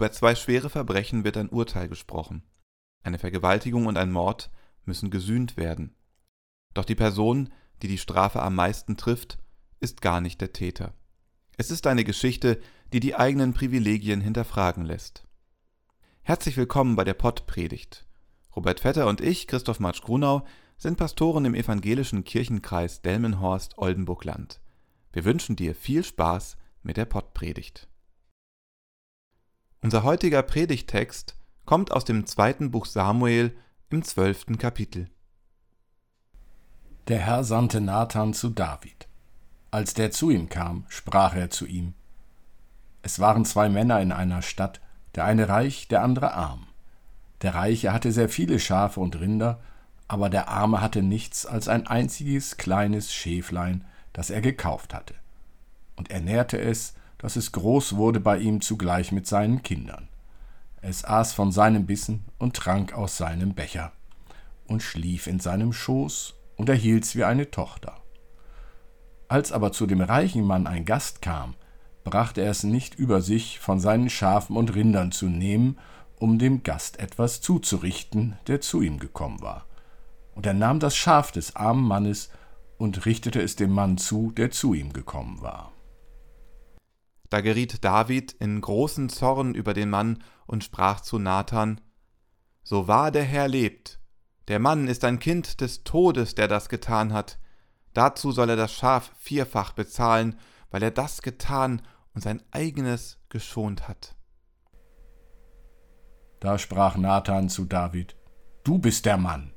Über zwei schwere Verbrechen wird ein Urteil gesprochen. Eine Vergewaltigung und ein Mord müssen gesühnt werden. Doch die Person, die die Strafe am meisten trifft, ist gar nicht der Täter. Es ist eine Geschichte, die die eigenen Privilegien hinterfragen lässt. Herzlich willkommen bei der Pottpredigt. Robert Vetter und ich, Christoph Matsch Grunau, sind Pastoren im evangelischen Kirchenkreis Delmenhorst-Oldenburgland. Wir wünschen dir viel Spaß mit der Pottpredigt. Unser heutiger Predigtext kommt aus dem zweiten Buch Samuel im zwölften Kapitel. Der Herr sandte Nathan zu David. Als der zu ihm kam, sprach er zu ihm. Es waren zwei Männer in einer Stadt, der eine reich, der andere arm. Der Reiche hatte sehr viele Schafe und Rinder, aber der Arme hatte nichts als ein einziges kleines Schäflein, das er gekauft hatte. Und er nährte es, dass es groß wurde bei ihm zugleich mit seinen Kindern. Es aß von seinem Bissen und trank aus seinem Becher und schlief in seinem Schoß und erhielt's wie eine Tochter. Als aber zu dem reichen Mann ein Gast kam, brachte er es nicht über sich, von seinen Schafen und Rindern zu nehmen, um dem Gast etwas zuzurichten, der zu ihm gekommen war. Und er nahm das Schaf des armen Mannes und richtete es dem Mann zu, der zu ihm gekommen war. Da geriet David in großen Zorn über den Mann und sprach zu Nathan: So wahr der Herr lebt, der Mann ist ein Kind des Todes, der das getan hat. Dazu soll er das Schaf vierfach bezahlen, weil er das getan und sein eigenes geschont hat. Da sprach Nathan zu David: Du bist der Mann.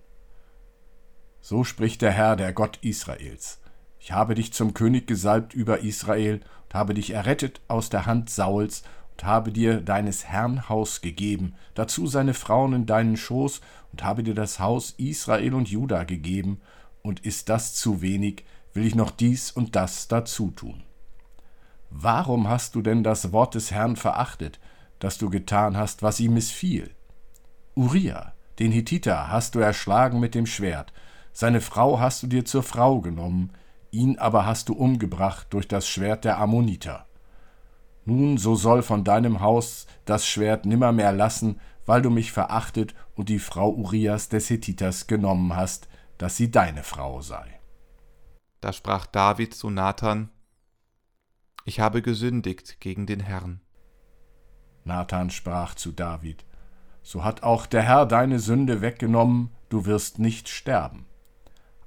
So spricht der Herr, der Gott Israels. Ich habe dich zum König gesalbt über Israel und habe dich errettet aus der Hand Sauls und habe dir deines Herrn Haus gegeben, dazu seine Frauen in deinen Schoß und habe dir das Haus Israel und Juda gegeben, und ist das zu wenig, will ich noch dies und das dazu tun. Warum hast du denn das Wort des Herrn verachtet, dass du getan hast, was ihm missfiel? Uriah, den Hittiter, hast du erschlagen mit dem Schwert, seine Frau hast du dir zur Frau genommen, ihn aber hast du umgebracht durch das Schwert der Ammoniter. Nun, so soll von deinem Haus das Schwert nimmermehr lassen, weil du mich verachtet und die Frau Urias des Hethiters genommen hast, dass sie deine Frau sei. Da sprach David zu Nathan, Ich habe gesündigt gegen den Herrn. Nathan sprach zu David, So hat auch der Herr deine Sünde weggenommen, du wirst nicht sterben.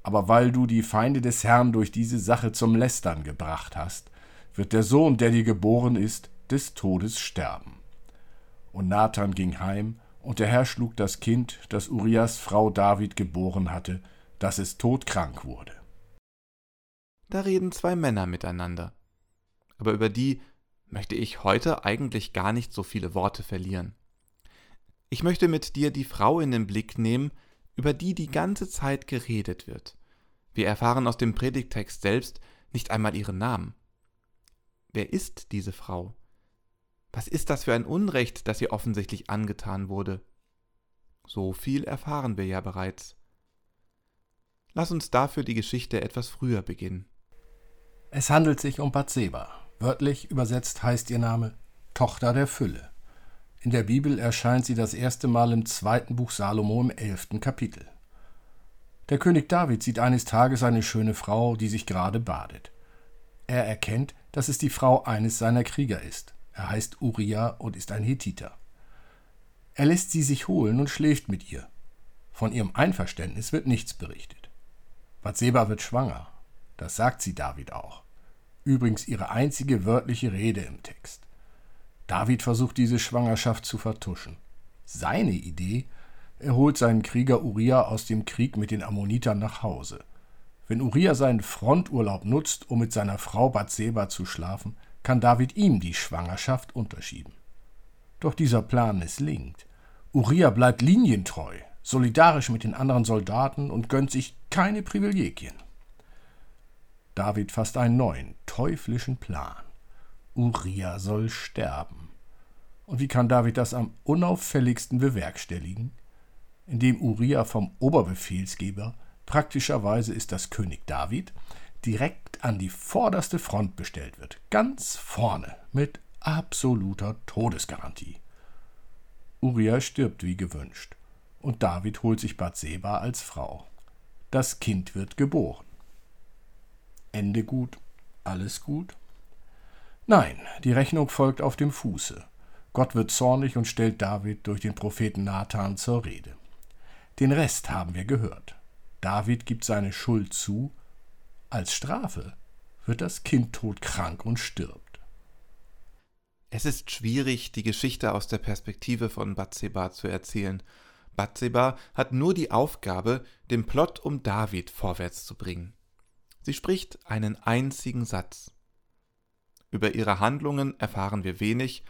Aber weil du die Feinde des Herrn durch diese Sache zum Lästern gebracht hast, wird der Sohn, der dir geboren ist, des Todes sterben. Und Nathan ging heim, und der Herr schlug das Kind, das Urias Frau David geboren hatte, dass es todkrank wurde. Da reden zwei Männer miteinander. Aber über die möchte ich heute eigentlich gar nicht so viele Worte verlieren. Ich möchte mit dir die Frau in den Blick nehmen, über die die ganze Zeit geredet wird. Wir erfahren aus dem Predigtext selbst nicht einmal ihren Namen. Wer ist diese Frau? Was ist das für ein Unrecht, das ihr offensichtlich angetan wurde? So viel erfahren wir ja bereits. Lass uns dafür die Geschichte etwas früher beginnen. Es handelt sich um Bathseba. Wörtlich übersetzt heißt ihr Name Tochter der Fülle. In der Bibel erscheint sie das erste Mal im zweiten Buch Salomo im elften Kapitel. Der König David sieht eines Tages eine schöne Frau, die sich gerade badet. Er erkennt, dass es die Frau eines seiner Krieger ist. Er heißt Uriah und ist ein Hethiter. Er lässt sie sich holen und schläft mit ihr. Von ihrem Einverständnis wird nichts berichtet. Bathseba wird schwanger. Das sagt sie David auch. Übrigens ihre einzige wörtliche Rede im Text. David versucht diese Schwangerschaft zu vertuschen. Seine Idee, er holt seinen Krieger Uriah aus dem Krieg mit den Ammonitern nach Hause. Wenn Uriah seinen Fronturlaub nutzt, um mit seiner Frau Bathseba zu schlafen, kann David ihm die Schwangerschaft unterschieben. Doch dieser Plan misslingt. Uriah bleibt linientreu, solidarisch mit den anderen Soldaten und gönnt sich keine Privilegien. David fasst einen neuen, teuflischen Plan. Uriah soll sterben. Und wie kann David das am unauffälligsten bewerkstelligen? Indem Uriah vom Oberbefehlsgeber Praktischerweise ist das König David direkt an die vorderste Front bestellt wird, ganz vorne mit absoluter Todesgarantie. Uriah stirbt wie gewünscht und David holt sich Bathseba als Frau. Das Kind wird geboren. Ende gut, alles gut? Nein, die Rechnung folgt auf dem Fuße. Gott wird zornig und stellt David durch den Propheten Nathan zur Rede. Den Rest haben wir gehört. David gibt seine Schuld zu. Als Strafe wird das Kind todkrank und stirbt. Es ist schwierig, die Geschichte aus der Perspektive von Bathseba zu erzählen. Bathseba hat nur die Aufgabe, den Plot um David vorwärts zu bringen. Sie spricht einen einzigen Satz. Über ihre Handlungen erfahren wir wenig,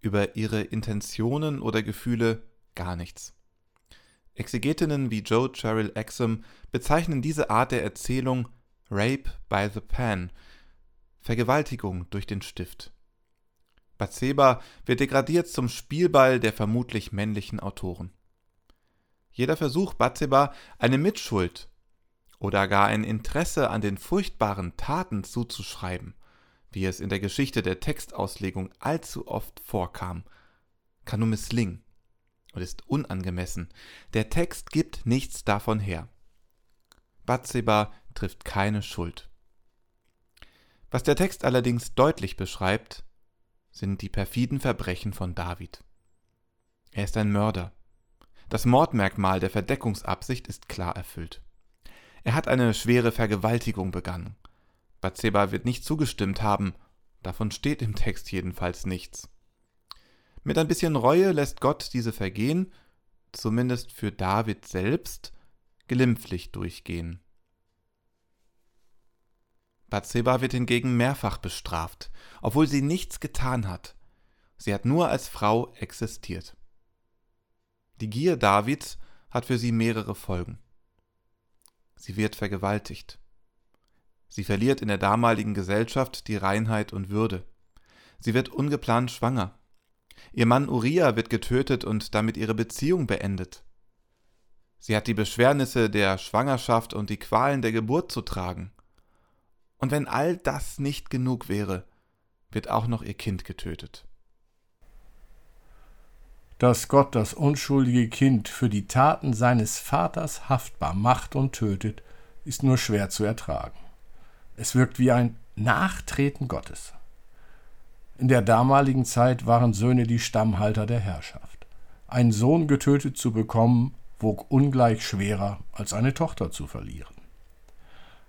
über ihre Intentionen oder Gefühle gar nichts. Exegetinnen wie Joe Cheryl Exum bezeichnen diese Art der Erzählung Rape by the Pen, Vergewaltigung durch den Stift. Bathseba wird degradiert zum Spielball der vermutlich männlichen Autoren. Jeder Versuch Bathseba eine Mitschuld oder gar ein Interesse an den furchtbaren Taten zuzuschreiben, wie es in der Geschichte der Textauslegung allzu oft vorkam, kann nur misslingen und ist unangemessen. Der Text gibt nichts davon her. Bathseba trifft keine Schuld. Was der Text allerdings deutlich beschreibt, sind die perfiden Verbrechen von David. Er ist ein Mörder. Das Mordmerkmal der Verdeckungsabsicht ist klar erfüllt. Er hat eine schwere Vergewaltigung begangen. Bathseba wird nicht zugestimmt haben, davon steht im Text jedenfalls nichts. Mit ein bisschen Reue lässt Gott diese Vergehen, zumindest für David selbst, glimpflich durchgehen. Bathseba wird hingegen mehrfach bestraft, obwohl sie nichts getan hat. Sie hat nur als Frau existiert. Die Gier Davids hat für sie mehrere Folgen. Sie wird vergewaltigt. Sie verliert in der damaligen Gesellschaft die Reinheit und Würde. Sie wird ungeplant schwanger. Ihr Mann Uriah wird getötet und damit ihre Beziehung beendet. Sie hat die Beschwernisse der Schwangerschaft und die Qualen der Geburt zu tragen. Und wenn all das nicht genug wäre, wird auch noch ihr Kind getötet. Dass Gott das unschuldige Kind für die Taten seines Vaters haftbar macht und tötet, ist nur schwer zu ertragen. Es wirkt wie ein Nachtreten Gottes. In der damaligen Zeit waren Söhne die Stammhalter der Herrschaft. Einen Sohn getötet zu bekommen, wog ungleich schwerer als eine Tochter zu verlieren.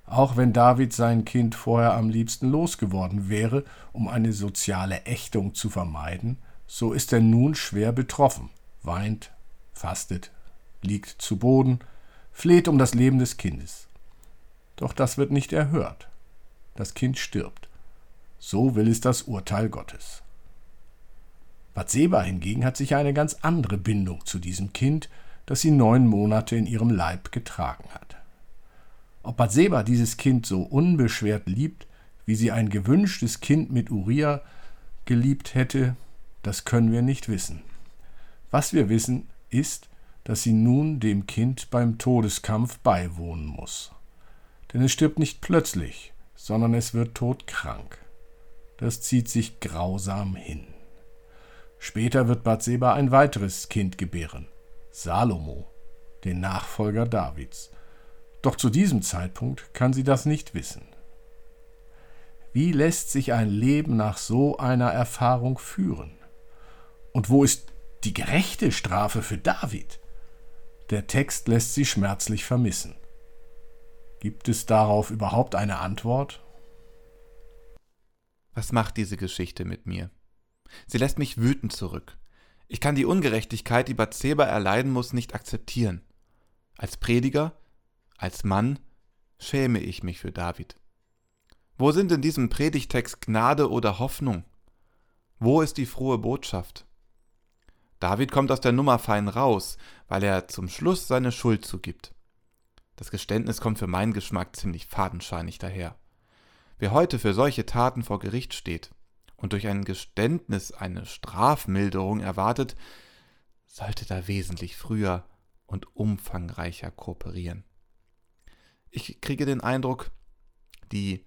Auch wenn David sein Kind vorher am liebsten losgeworden wäre, um eine soziale Ächtung zu vermeiden, so ist er nun schwer betroffen, weint, fastet, liegt zu Boden, fleht um das Leben des Kindes. Doch das wird nicht erhört. Das Kind stirbt. So will es das Urteil Gottes. Bathseba hingegen hat sich eine ganz andere Bindung zu diesem Kind, das sie neun Monate in ihrem Leib getragen hat. Ob Bathseba dieses Kind so unbeschwert liebt, wie sie ein gewünschtes Kind mit Uriah geliebt hätte, das können wir nicht wissen. Was wir wissen, ist, dass sie nun dem Kind beim Todeskampf beiwohnen muss. Denn es stirbt nicht plötzlich, sondern es wird todkrank das zieht sich grausam hin. Später wird Bathseba ein weiteres Kind gebären, Salomo, den Nachfolger Davids. Doch zu diesem Zeitpunkt kann sie das nicht wissen. Wie lässt sich ein Leben nach so einer Erfahrung führen? Und wo ist die gerechte Strafe für David? Der Text lässt sie schmerzlich vermissen. Gibt es darauf überhaupt eine Antwort? Was macht diese Geschichte mit mir? Sie lässt mich wütend zurück. Ich kann die Ungerechtigkeit, die Bathseba erleiden muss, nicht akzeptieren. Als Prediger, als Mann schäme ich mich für David. Wo sind in diesem Predigtext Gnade oder Hoffnung? Wo ist die frohe Botschaft? David kommt aus der Nummer fein raus, weil er zum Schluss seine Schuld zugibt. Das Geständnis kommt für meinen Geschmack ziemlich fadenscheinig daher. Wer heute für solche Taten vor Gericht steht und durch ein Geständnis eine Strafmilderung erwartet, sollte da wesentlich früher und umfangreicher kooperieren. Ich kriege den Eindruck, die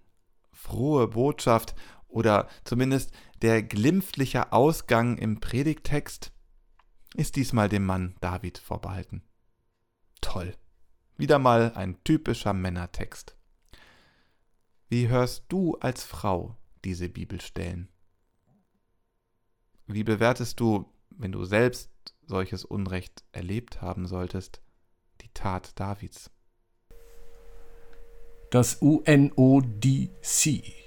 frohe Botschaft oder zumindest der glimpfliche Ausgang im Predigtext ist diesmal dem Mann David vorbehalten. Toll. Wieder mal ein typischer Männertext. Wie hörst du als Frau diese Bibelstellen? Wie bewertest du, wenn du selbst solches Unrecht erlebt haben solltest, die Tat Davids? Das UNODC,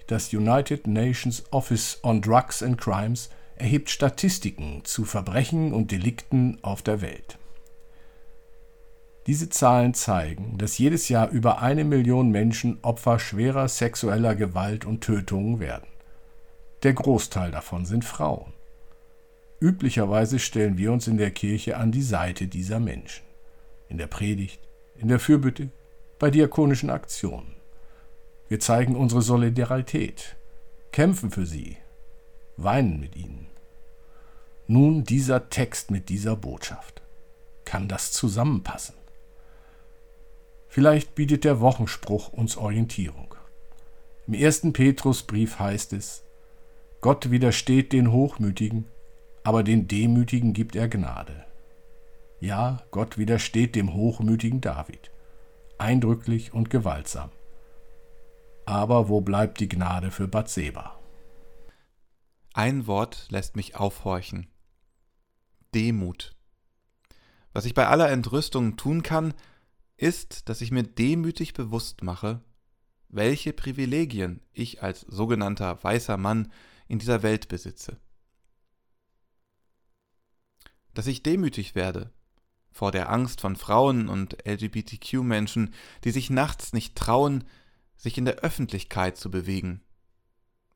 das United Nations Office on Drugs and Crimes, erhebt Statistiken zu Verbrechen und Delikten auf der Welt. Diese Zahlen zeigen, dass jedes Jahr über eine Million Menschen Opfer schwerer sexueller Gewalt und Tötungen werden. Der Großteil davon sind Frauen. Üblicherweise stellen wir uns in der Kirche an die Seite dieser Menschen. In der Predigt, in der Fürbitte, bei diakonischen Aktionen. Wir zeigen unsere Solidarität, kämpfen für sie, weinen mit ihnen. Nun dieser Text mit dieser Botschaft. Kann das zusammenpassen? Vielleicht bietet der Wochenspruch uns Orientierung. Im ersten Petrusbrief heißt es, Gott widersteht den Hochmütigen, aber den Demütigen gibt er Gnade. Ja, Gott widersteht dem hochmütigen David, eindrücklich und gewaltsam. Aber wo bleibt die Gnade für Bathseba? Ein Wort lässt mich aufhorchen. Demut. Was ich bei aller Entrüstung tun kann, ist, dass ich mir demütig bewusst mache, welche Privilegien ich als sogenannter weißer Mann in dieser Welt besitze. Dass ich demütig werde vor der Angst von Frauen und LGBTQ-Menschen, die sich nachts nicht trauen, sich in der Öffentlichkeit zu bewegen.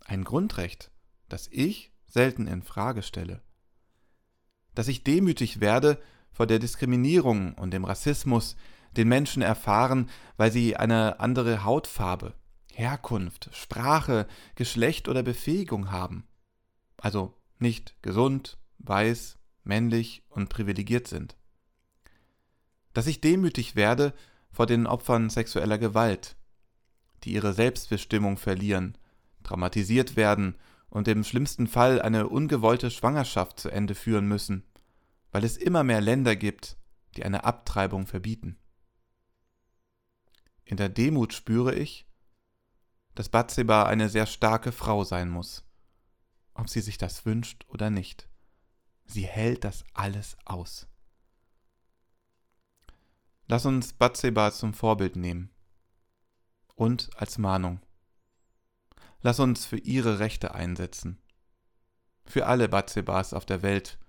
Ein Grundrecht, das ich selten in Frage stelle. Dass ich demütig werde vor der Diskriminierung und dem Rassismus, den Menschen erfahren, weil sie eine andere Hautfarbe, Herkunft, Sprache, Geschlecht oder Befähigung haben. Also nicht gesund, weiß, männlich und privilegiert sind. Dass ich demütig werde vor den Opfern sexueller Gewalt, die ihre Selbstbestimmung verlieren, traumatisiert werden und im schlimmsten Fall eine ungewollte Schwangerschaft zu Ende führen müssen, weil es immer mehr Länder gibt, die eine Abtreibung verbieten. In der Demut spüre ich, dass Bathseba eine sehr starke Frau sein muss, ob sie sich das wünscht oder nicht. Sie hält das alles aus. Lass uns Bathseba zum Vorbild nehmen und als Mahnung. Lass uns für ihre Rechte einsetzen. Für alle Bathsebas auf der Welt,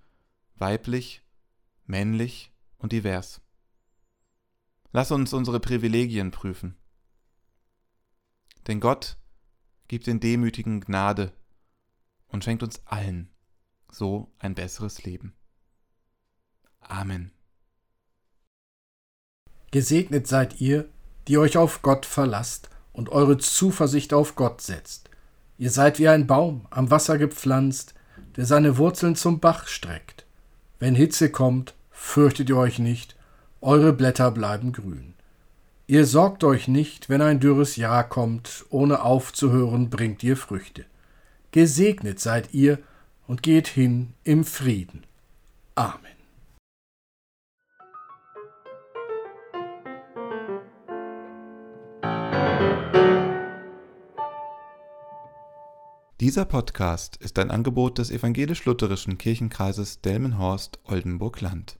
weiblich, männlich und divers. Lass uns unsere Privilegien prüfen. Denn Gott gibt den Demütigen Gnade und schenkt uns allen so ein besseres Leben. Amen. Gesegnet seid ihr, die euch auf Gott verlasst und eure Zuversicht auf Gott setzt. Ihr seid wie ein Baum am Wasser gepflanzt, der seine Wurzeln zum Bach streckt. Wenn Hitze kommt, fürchtet ihr euch nicht, eure Blätter bleiben grün. Ihr sorgt euch nicht, wenn ein dürres Jahr kommt, ohne aufzuhören bringt ihr Früchte. Gesegnet seid ihr und geht hin im Frieden. Amen. Dieser Podcast ist ein Angebot des evangelisch-lutherischen Kirchenkreises Delmenhorst-Oldenburg-Land.